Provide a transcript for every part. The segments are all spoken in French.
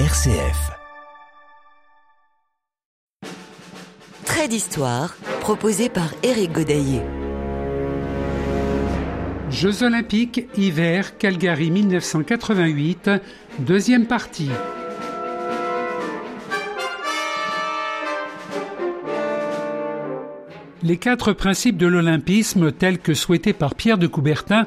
RCF. Trait d'histoire proposé par Éric Godaillé. Jeux olympiques hiver Calgary 1988, deuxième partie. Les quatre principes de l'olympisme tels que souhaités par Pierre de Coubertin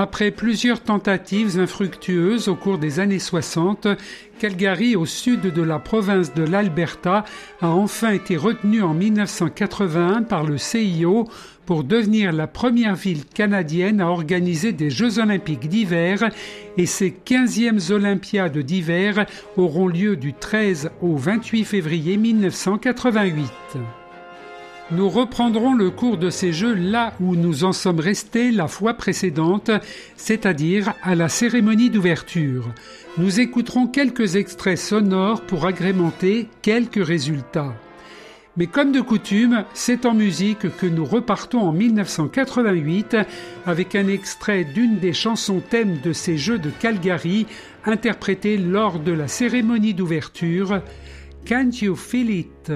Après plusieurs tentatives infructueuses au cours des années 60, Calgary, au sud de la province de l'Alberta, a enfin été retenu en 1981 par le CIO pour devenir la première ville canadienne à organiser des Jeux olympiques d'hiver et ses 15e Olympiades d'hiver auront lieu du 13 au 28 février 1988. Nous reprendrons le cours de ces jeux là où nous en sommes restés la fois précédente, c'est-à-dire à la cérémonie d'ouverture. Nous écouterons quelques extraits sonores pour agrémenter quelques résultats. Mais comme de coutume, c'est en musique que nous repartons en 1988 avec un extrait d'une des chansons thèmes de ces Jeux de Calgary interprétée lors de la cérémonie d'ouverture. Can't You Feel It?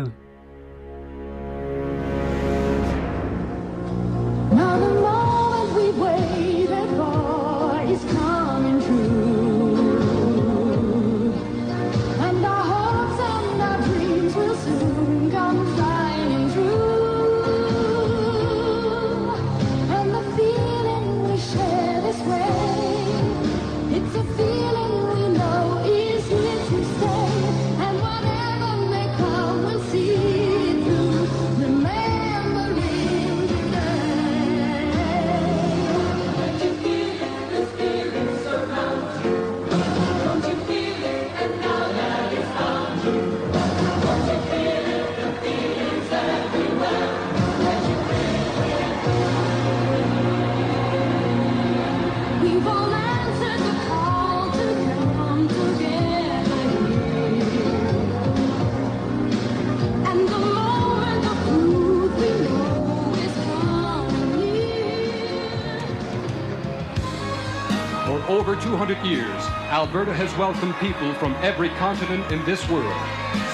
200 years, Alberta has welcomed people from every continent in this world.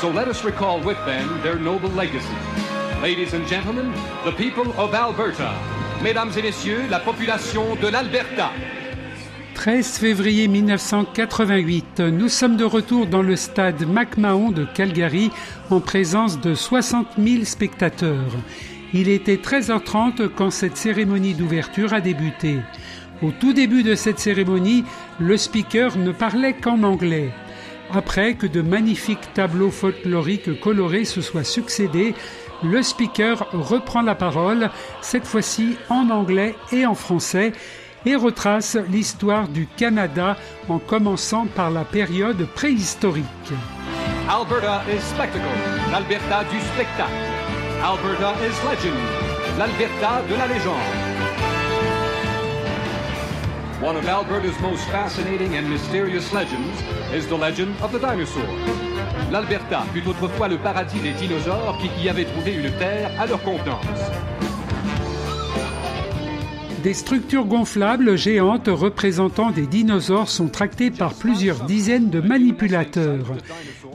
So let us recall with them their noble legacy. Ladies and gentlemen, the people of Alberta. Mesdames et messieurs, la population de l'Alberta. 13 février 1988, nous sommes de retour dans le stade McMahon de Calgary en présence de 60 000 spectateurs. Il était 13h30 quand cette cérémonie d'ouverture a débuté. Au tout début de cette cérémonie, le speaker ne parlait qu'en anglais. Après que de magnifiques tableaux folkloriques colorés se soient succédés, le speaker reprend la parole, cette fois-ci en anglais et en français, et retrace l'histoire du Canada en commençant par la période préhistorique. Alberta is spectacle, l'Alberta du spectacle. Alberta is legend, l'Alberta de la légende. One of Alberta's most fascinating and mysterious legends is the legend of the dinosaur. L'Alberta fut autrefois le paradis des dinosaures qui y avaient trouvé une terre à leur contenance. Des structures gonflables géantes représentant des dinosaures sont tractées par plusieurs dizaines de manipulateurs.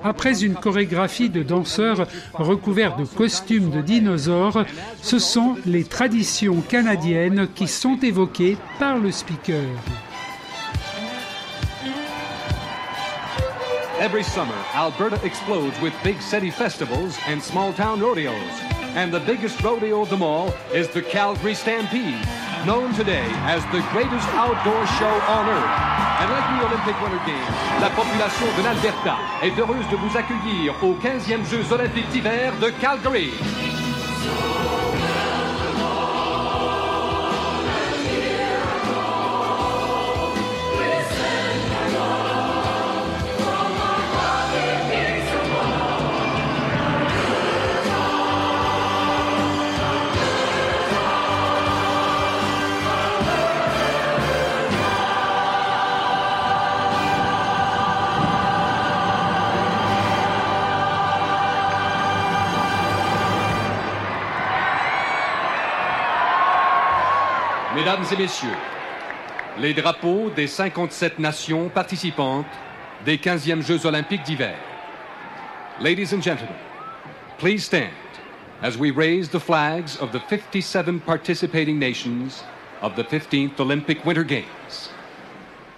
Après une chorégraphie de danseurs recouverts de costumes de dinosaures, ce sont les traditions canadiennes qui sont évoquées par le speaker. Every summer, Alberta explodes with big city festivals and small town rodeos. And the biggest rodeo of them all is the Calgary Stampede, known today as the greatest outdoor show on earth. And like the Olympic Winter Games, la population de l'Alberta est heureuse de vous accueillir aux 15e Jeux olympiques d'hiver de Calgary. Mesdames et messieurs, les drapeaux des 57 nations participantes des 15e Jeux olympiques d'hiver. Ladies and gentlemen, please stand as we raise the flags of the 57 participating nations of the 15th Olympic Winter Games.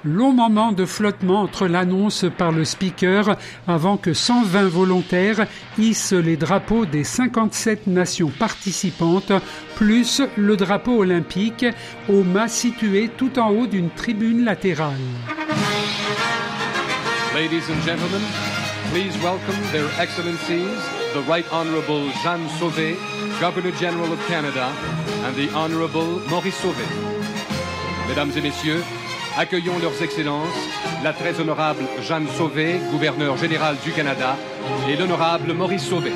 Long moment de flottement entre l'annonce par le speaker avant que 120 volontaires hissent les drapeaux des 57 nations participantes, plus le drapeau olympique au mât situé tout en haut d'une tribune latérale. Ladies and gentlemen, please welcome their excellencies, the Right Honorable Jeanne Sauvé, Governor General of Canada, and the Honorable Maurice Sauvé. Mesdames et messieurs, accueillons leurs excellences, la très honorable Jeanne Sauvé, gouverneur général du Canada, et l'honorable Maurice Sauvé.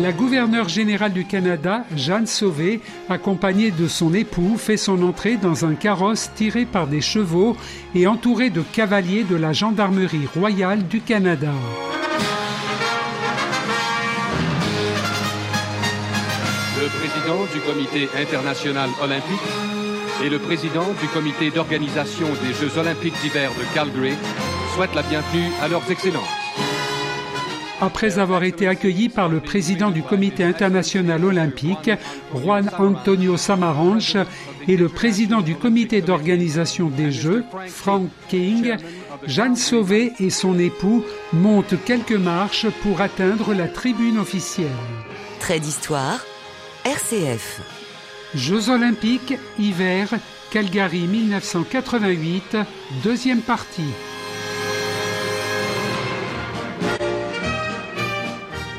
La gouverneure générale du Canada, Jeanne Sauvé, accompagnée de son époux, fait son entrée dans un carrosse tiré par des chevaux et entouré de cavaliers de la Gendarmerie royale du Canada. Le président du Comité international olympique et le président du Comité d'organisation des Jeux olympiques d'hiver de Calgary souhaitent la bienvenue à leurs excellences. Après avoir été accueilli par le président du Comité international olympique, Juan Antonio Samaranch, et le président du Comité d'organisation des Jeux, Frank King, Jeanne Sauvé et son époux montent quelques marches pour atteindre la tribune officielle. Trait d'histoire, RCF. Jeux olympiques, hiver, Calgary 1988, deuxième partie.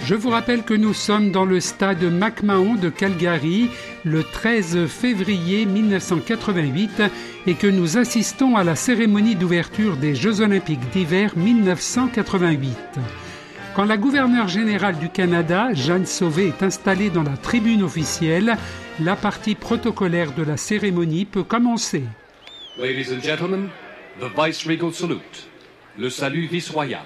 Je vous rappelle que nous sommes dans le stade McMahon de Calgary le 13 février 1988 et que nous assistons à la cérémonie d'ouverture des Jeux olympiques d'hiver 1988. Quand la gouverneure générale du Canada, Jeanne Sauvé, est installée dans la tribune officielle, la partie protocolaire de la cérémonie peut commencer. Ladies and gentlemen, the vice-regal salute, le salut vice-royal.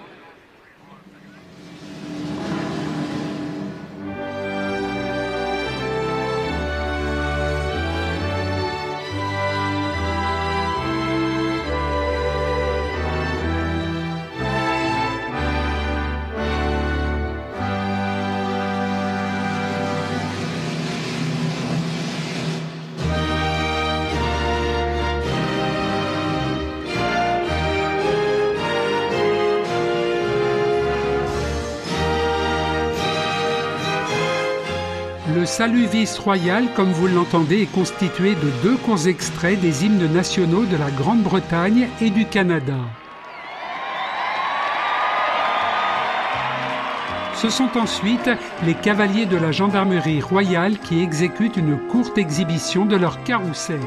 Salut vice-royal, comme vous l'entendez, est constitué de deux courts extraits des hymnes nationaux de la Grande-Bretagne et du Canada. Ce sont ensuite les cavaliers de la gendarmerie royale qui exécutent une courte exhibition de leur carrousel.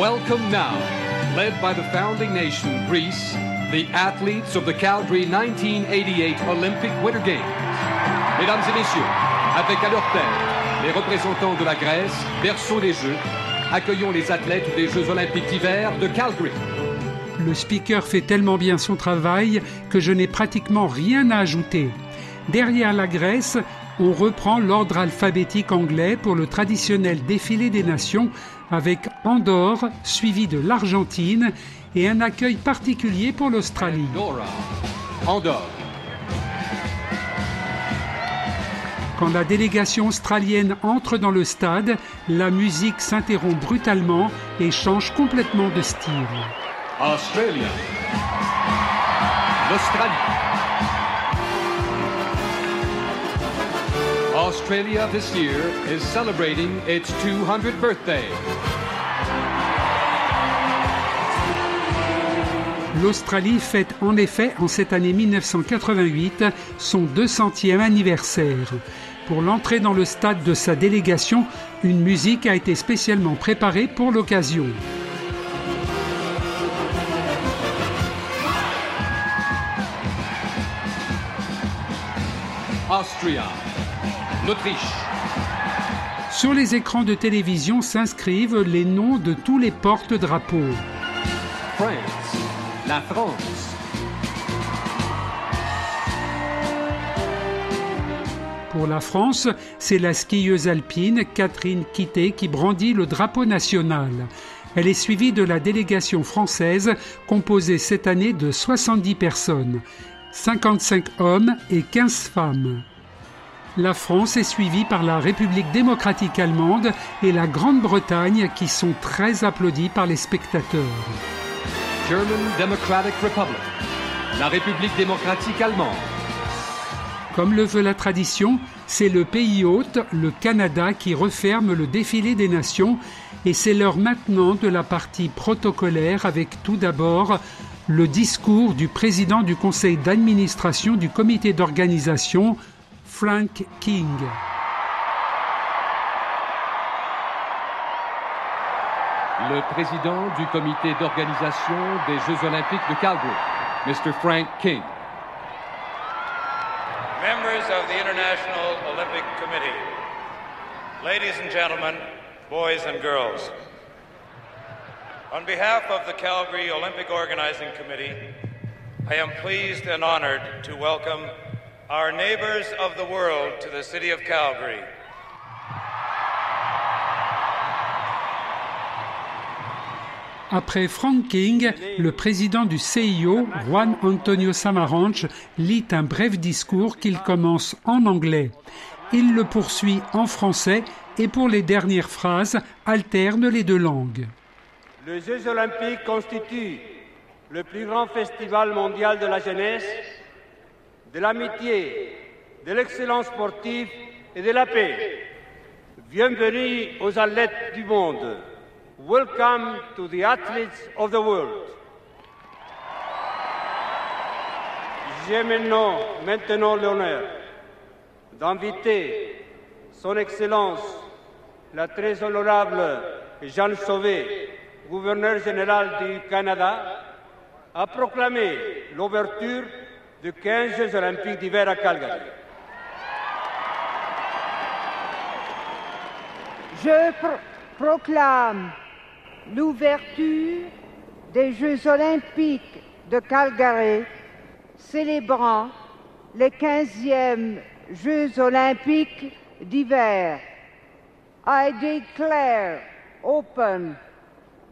Welcome now, led by the founding nation, Greece, the athletes of the Calgary 1988 Olympic Winter Games. Mesdames et messieurs, avec à leur tête les représentants de la Grèce, berceau des Jeux, accueillons les athlètes des Jeux olympiques d'hiver de Calgary. Le speaker fait tellement bien son travail que je n'ai pratiquement rien à ajouter. Derrière la Grèce, on reprend l'ordre alphabétique anglais pour le traditionnel défilé des nations avec Andorre suivi de l'Argentine et un accueil particulier pour l'Australie. Andorre, Quand la délégation australienne entre dans le stade, la musique s'interrompt brutalement et change complètement de style. Australia, l'Australie. Australia this year is celebrating its 200th birthday. L'Australie fête en effet en cette année 1988 son 200e anniversaire. Pour l'entrée dans le stade de sa délégation, une musique a été spécialement préparée pour l'occasion. Austria, sur les écrans de télévision s'inscrivent les noms de tous les porte-drapeaux. Pour la France, c'est la skieuse alpine Catherine Quitté qui brandit le drapeau national. Elle est suivie de la délégation française, composée cette année de 70 personnes, 55 hommes et 15 femmes. La France est suivie par la République démocratique allemande et la Grande-Bretagne qui sont très applaudis par les spectateurs. German Democratic Republic, la République démocratique allemande. Comme le veut la tradition, c'est le pays hôte, le Canada, qui referme le défilé des nations et c'est l'heure maintenant de la partie protocolaire avec tout d'abord le discours du président du conseil d'administration du comité d'organisation, Frank King. Le président du comité d'organisation des Jeux olympiques de Calgary, Mr. Frank King. Members of the International Olympic Committee, ladies and gentlemen, boys and girls. On behalf of the Calgary Olympic Organizing Committee, I am pleased and honored to welcome our neighbors of the world to the city of Calgary. Après Frank King, le président du CIO, Juan Antonio Samaranch, lit un bref discours qu'il commence en anglais. Il le poursuit en français et pour les dernières phrases alterne les deux langues. Les Jeux olympiques constituent le plus grand festival mondial de la jeunesse, de l'amitié, de l'excellence sportive et de la paix. Bienvenue aux athlètes du monde. Welcome to the athletes of the world. J'ai maintenant, maintenant l'honneur d'inviter Son Excellence, la très honorable Jeanne Sauvé, gouverneur général du Canada, à proclamer l'ouverture de 15 Jeux olympiques d'hiver à Calgary. Je pro- proclame l'ouverture des Jeux olympiques de Calgary, célébrant les 15e Jeux olympiques d'hiver. I declare open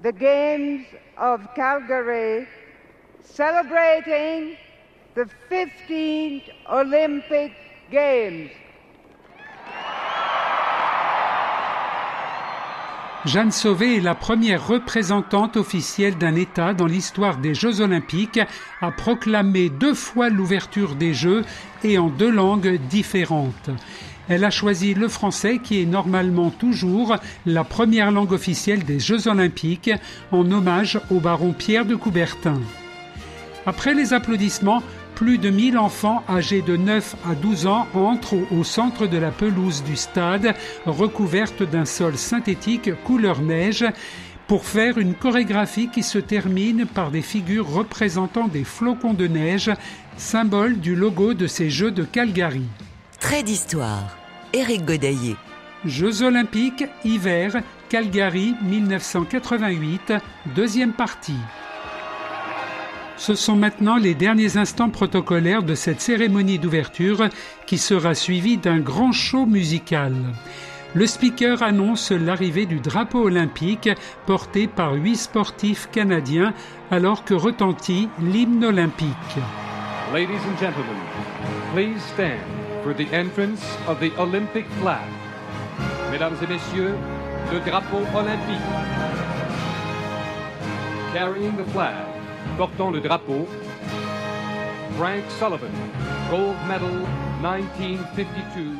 the Games of Calgary, celebrating the 15th Olympic Games. Jeanne Sauvé est la première représentante officielle d'un État dans l'histoire des Jeux olympiques à proclamer deux fois l'ouverture des Jeux et en deux langues différentes. Elle a choisi le français qui est normalement toujours la première langue officielle des Jeux olympiques en hommage au baron Pierre de Coubertin. Après les applaudissements, plus de 1000 enfants âgés de 9 à 12 ans entrent au centre de la pelouse du stade, recouverte d'un sol synthétique couleur neige, pour faire une chorégraphie qui se termine par des figures représentant des flocons de neige, symbole du logo de ces Jeux de Calgary. Trait d'histoire. Éric Godaillé. Jeux olympiques, hiver, Calgary 1988, deuxième partie. Ce sont maintenant les derniers instants protocolaires de cette cérémonie d'ouverture qui sera suivie d'un grand show musical. Le speaker annonce l'arrivée du drapeau olympique porté par huit sportifs canadiens alors que retentit l'hymne olympique. Ladies and gentlemen, please stand for the entrance of the Olympic flag. Mesdames et messieurs, le drapeau olympique. Carrying the flag, portant le drapeau, Frank Sullivan, gold medal 1952.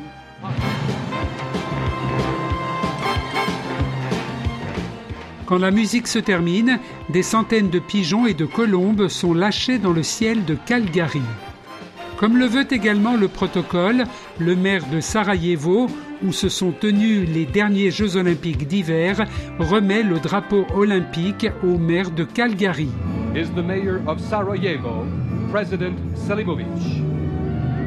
Quand la musique se termine, des centaines de pigeons et de colombes sont lâchés dans le ciel de Calgary. Comme le veut également le protocole, le maire de Sarajevo, où se sont tenus les derniers Jeux olympiques d'hiver, remet le drapeau olympique au maire de Calgary. Is the mayor of Sarajevo, President Selimovic.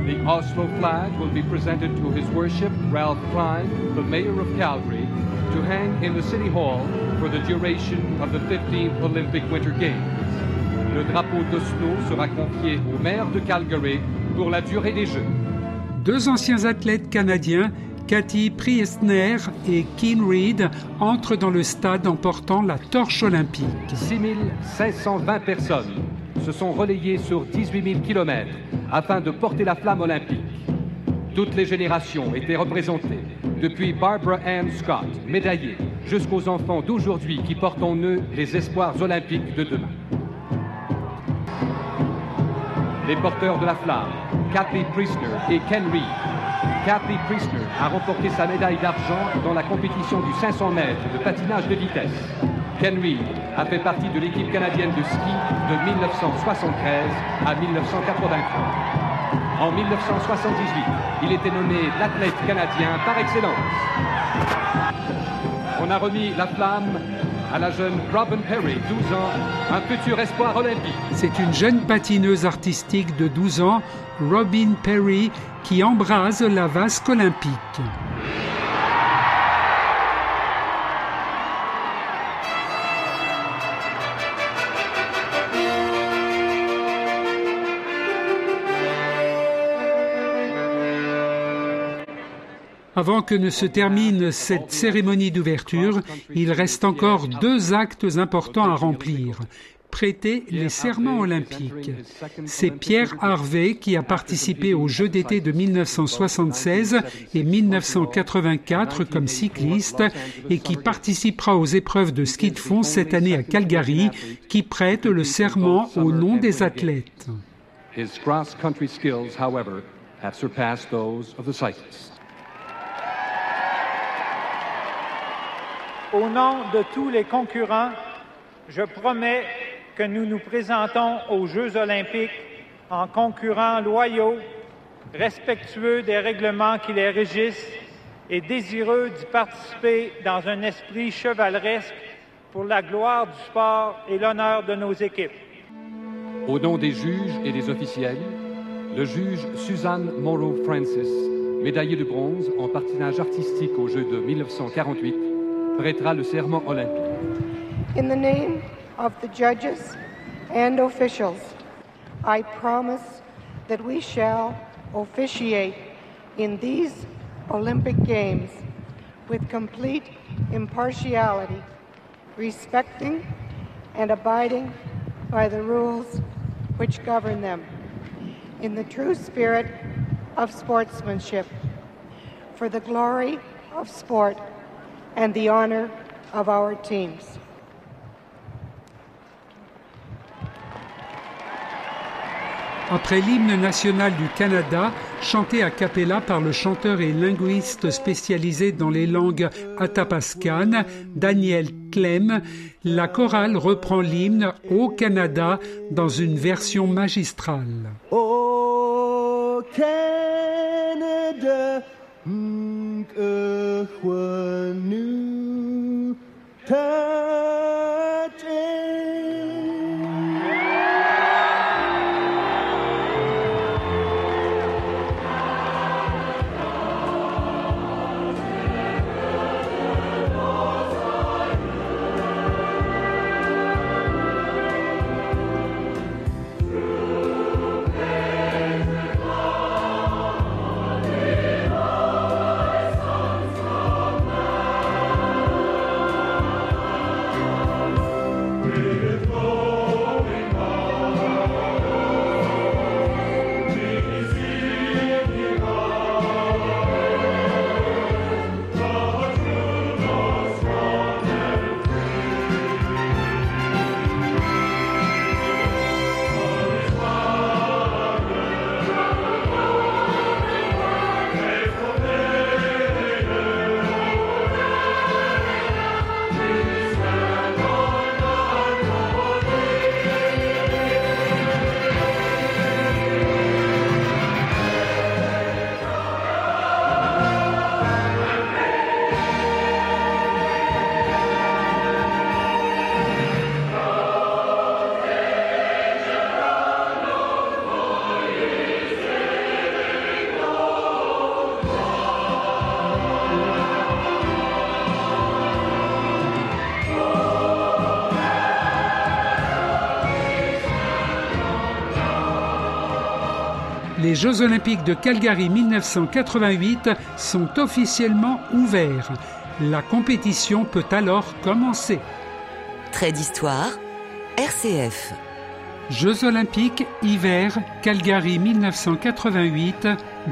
The Oslo flag will be presented to His Worship Ralph Klein, the mayor of Calgary, to hang in the City Hall for the duration of the 15th Olympic Winter Games. Le drapeau d'Oslo sera confié au maire de Calgary pour la durée des Jeux. Deux anciens athlètes canadiens, Cathy Priestner et Keen Reed, entrent dans le stade en portant la torche olympique. 6520 personnes se sont relayées sur 18 000 km afin de porter la flamme olympique. Toutes les générations étaient représentées, depuis Barbara Ann Scott, médaillée, jusqu'aux enfants d'aujourd'hui qui portent en eux les espoirs olympiques de demain. Les porteurs de la flamme, Kathy Priestner et Ken Reed. Kathy Priestner a remporté sa médaille d'argent dans la compétition du 500 mètres de patinage de vitesse. Ken Reed a fait partie de l'équipe canadienne de ski de 1973 à 1983. En 1978, il était nommé l'athlète canadien par excellence. On a remis la flamme à la jeune Robin Perry, 12 ans, un futur espoir olympique. C'est une jeune patineuse artistique de 12 ans, Robin Perry, qui embrase la vasque olympique. Avant que ne se termine cette cérémonie d'ouverture, il reste encore deux actes importants à remplir prêter les serments olympiques. C'est Pierre Harvey qui a participé aux Jeux d'été de 1976 et 1984 comme cycliste et qui participera aux épreuves de ski de fond cette année à Calgary, qui prête le serment au nom des athlètes. Au nom de tous les concurrents, je promets que nous nous présentons aux Jeux olympiques en concurrents loyaux, respectueux des règlements qui les régissent et désireux d'y participer dans un esprit chevaleresque pour la gloire du sport et l'honneur de nos équipes. Au nom des juges et des officiels, le juge Suzanne Morrow Francis, médaillée de bronze en patinage artistique aux Jeux de 1948, prêtera le serment olympique. In the name of the judges and officials, I promise that we shall officiate in these Olympic Games with complete impartiality, respecting and abiding by the rules which govern them, in the true spirit of sportsmanship, for the glory of sport and the honor of our teams. après l'hymne national du Canada, chanté a capella par le chanteur et linguiste spécialisé dans les langues atapascanes, Daniel Clem, la chorale reprend l'hymne au Canada dans une version magistrale. Jeux olympiques de Calgary 1988 sont officiellement ouverts. La compétition peut alors commencer. Trait d'histoire, RCF. Jeux olympiques hiver Calgary 1988,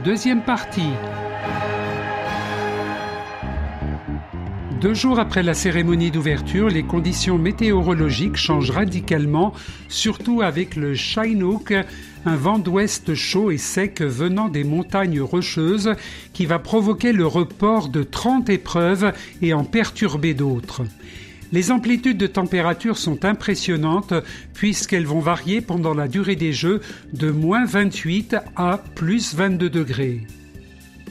deuxième partie. Deux jours après la cérémonie d'ouverture, les conditions météorologiques changent radicalement, surtout avec le Chinook, un vent d'ouest chaud et sec venant des montagnes rocheuses qui va provoquer le report de 30 épreuves et en perturber d'autres. Les amplitudes de température sont impressionnantes puisqu'elles vont varier pendant la durée des Jeux de moins 28 à plus 22 degrés.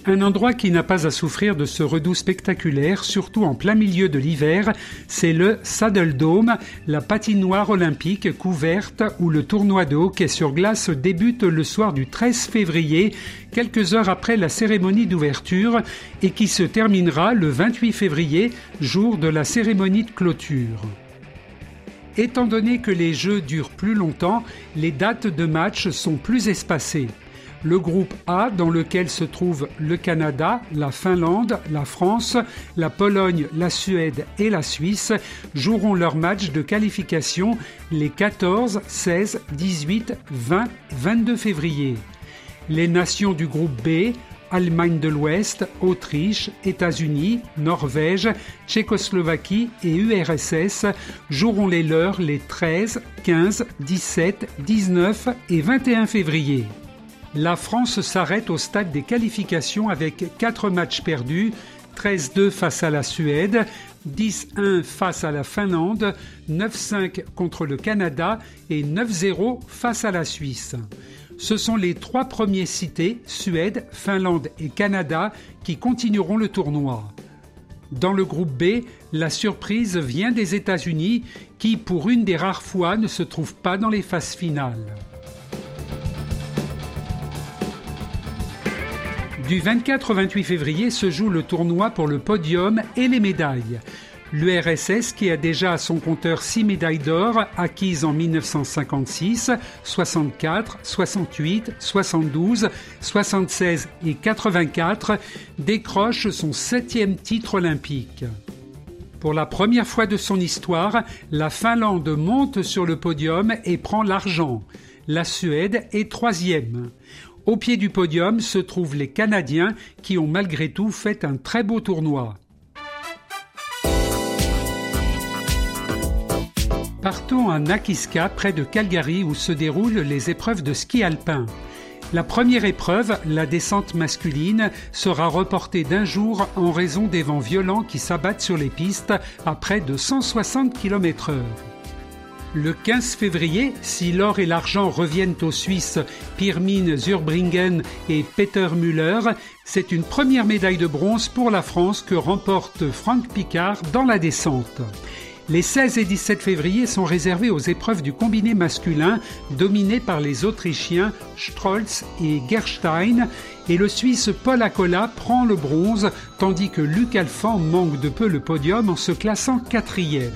Un endroit qui n'a pas à souffrir de ce redout spectaculaire, surtout en plein milieu de l'hiver, c'est le Saddle Dome, la patinoire olympique couverte où le tournoi de hockey sur glace débute le soir du 13 février, quelques heures après la cérémonie d'ouverture, et qui se terminera le 28 février, jour de la cérémonie de clôture. Étant donné que les jeux durent plus longtemps, les dates de match sont plus espacées. Le groupe A, dans lequel se trouvent le Canada, la Finlande, la France, la Pologne, la Suède et la Suisse, joueront leur match de qualification les 14, 16, 18, 20, 22 février. Les nations du groupe B, Allemagne de l'Ouest, Autriche, États-Unis, Norvège, Tchécoslovaquie et URSS joueront les leurs les 13, 15, 17, 19 et 21 février. La France s'arrête au stade des qualifications avec 4 matchs perdus, 13-2 face à la Suède, 10-1 face à la Finlande, 9-5 contre le Canada et 9-0 face à la Suisse. Ce sont les trois premiers cités, Suède, Finlande et Canada, qui continueront le tournoi. Dans le groupe B, la surprise vient des États-Unis qui, pour une des rares fois, ne se trouvent pas dans les phases finales. Du 24 au 28 février se joue le tournoi pour le podium et les médailles. L'URSS, qui a déjà à son compteur 6 médailles d'or acquises en 1956, 64, 68, 72, 76 et 84, décroche son septième titre olympique. Pour la première fois de son histoire, la Finlande monte sur le podium et prend l'argent. La Suède est troisième. Au pied du podium se trouvent les Canadiens qui ont malgré tout fait un très beau tournoi. Partons à Nakiska, près de Calgary, où se déroulent les épreuves de ski alpin. La première épreuve, la descente masculine, sera reportée d'un jour en raison des vents violents qui s'abattent sur les pistes à près de 160 km/h. Le 15 février, si l'or et l'argent reviennent aux Suisses Pirmin Zurbringen et Peter Müller, c'est une première médaille de bronze pour la France que remporte Franck Picard dans la descente. Les 16 et 17 février sont réservés aux épreuves du combiné masculin dominé par les Autrichiens Strolz et Gerstein et le Suisse Paul Acola prend le bronze tandis que Luc Alphand manque de peu le podium en se classant quatrième.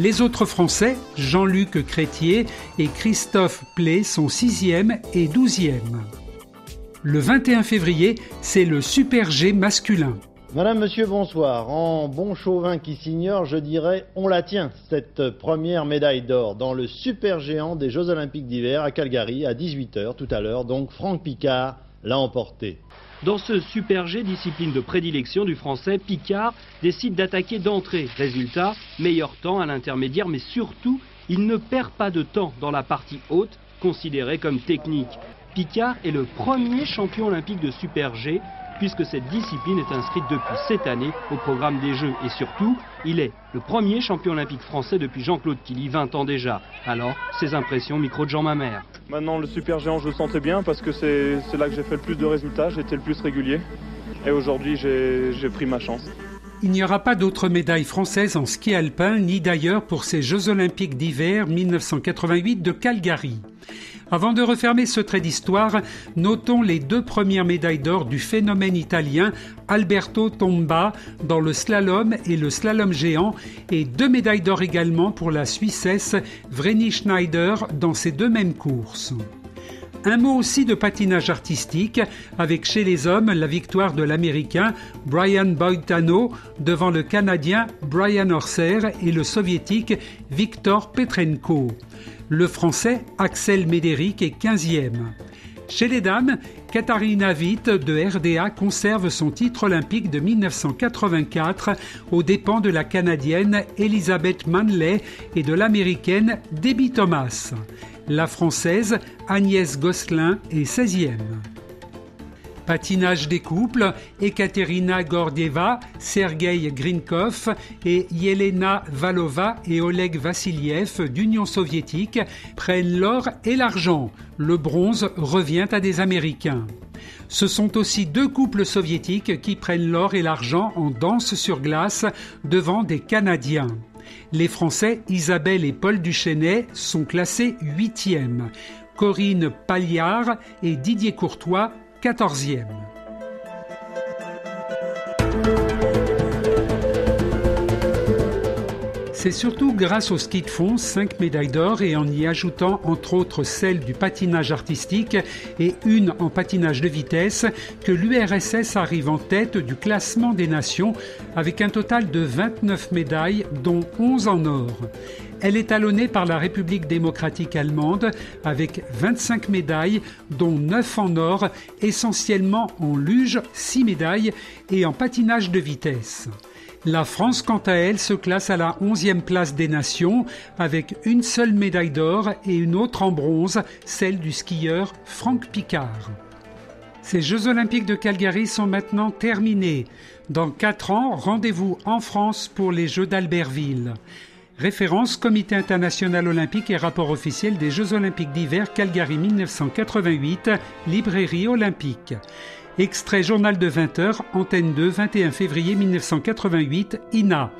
Les autres Français, Jean-Luc Crétier et Christophe Play, sont 6e et 12e. Le 21 février, c'est le Super G masculin. Madame, Monsieur, bonsoir. En bon chauvin qui s'ignore, je dirais on la tient, cette première médaille d'or dans le super géant des Jeux Olympiques d'hiver à Calgary à 18h tout à l'heure. Donc Franck Picard l'a emporté. Dans ce Super G, discipline de prédilection du français, Picard décide d'attaquer d'entrée. Résultat, meilleur temps à l'intermédiaire, mais surtout, il ne perd pas de temps dans la partie haute, considérée comme technique. Picard est le premier champion olympique de Super G puisque cette discipline est inscrite depuis cette année au programme des Jeux. Et surtout, il est le premier champion olympique français depuis Jean-Claude Killy, 20 ans déjà. Alors, ses impressions, micro de Jean Mamère. Maintenant, le super géant, je le sentais bien parce que c'est là que j'ai fait le plus de résultats, été le plus régulier. Et aujourd'hui, j'ai pris ma chance. Il n'y aura pas d'autres médailles françaises en ski alpin, ni d'ailleurs pour ces Jeux olympiques d'hiver 1988 de Calgary. Avant de refermer ce trait d'histoire, notons les deux premières médailles d'or du phénomène italien Alberto Tomba dans le slalom et le slalom géant et deux médailles d'or également pour la Suissesse Vreni Schneider dans ces deux mêmes courses. Un mot aussi de patinage artistique, avec chez les hommes la victoire de l'Américain Brian Boitano devant le Canadien Brian Orser et le Soviétique Viktor Petrenko. Le Français Axel Médéric est 15e. Chez les dames, Katharina Witt de RDA conserve son titre olympique de 1984 aux dépens de la Canadienne Elizabeth Manley et de l'Américaine Debbie Thomas. La Française Agnès Gosselin est 16e. Patinage des couples, Ekaterina Gordieva, Sergei Grinkov et Yelena Valova et Oleg Vassiliev d'Union soviétique prennent l'or et l'argent. Le bronze revient à des Américains. Ce sont aussi deux couples soviétiques qui prennent l'or et l'argent en danse sur glace devant des Canadiens. Les Français Isabelle et Paul Duchesnay sont classés huitièmes. Corinne Palliard et Didier Courtois, quatorzième. C'est surtout grâce au ski de fond, 5 médailles d'or et en y ajoutant entre autres celle du patinage artistique et une en patinage de vitesse que l'URSS arrive en tête du classement des nations avec un total de 29 médailles dont 11 en or. Elle est talonnée par la République démocratique allemande avec 25 médailles dont 9 en or, essentiellement en luge, 6 médailles et en patinage de vitesse. La France, quant à elle, se classe à la 11e place des nations avec une seule médaille d'or et une autre en bronze, celle du skieur Franck Picard. Ces Jeux olympiques de Calgary sont maintenant terminés. Dans quatre ans, rendez-vous en France pour les Jeux d'Albertville. Référence Comité international olympique et rapport officiel des Jeux olympiques d'hiver Calgary 1988, librairie olympique. Extrait Journal de 20h, Antenne 2, 21 février 1988, INA.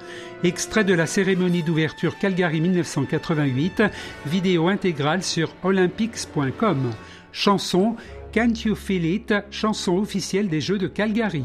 Extrait de la cérémonie d'ouverture Calgary 1988, vidéo intégrale sur olympics.com. Chanson Can't You Feel It, chanson officielle des Jeux de Calgary.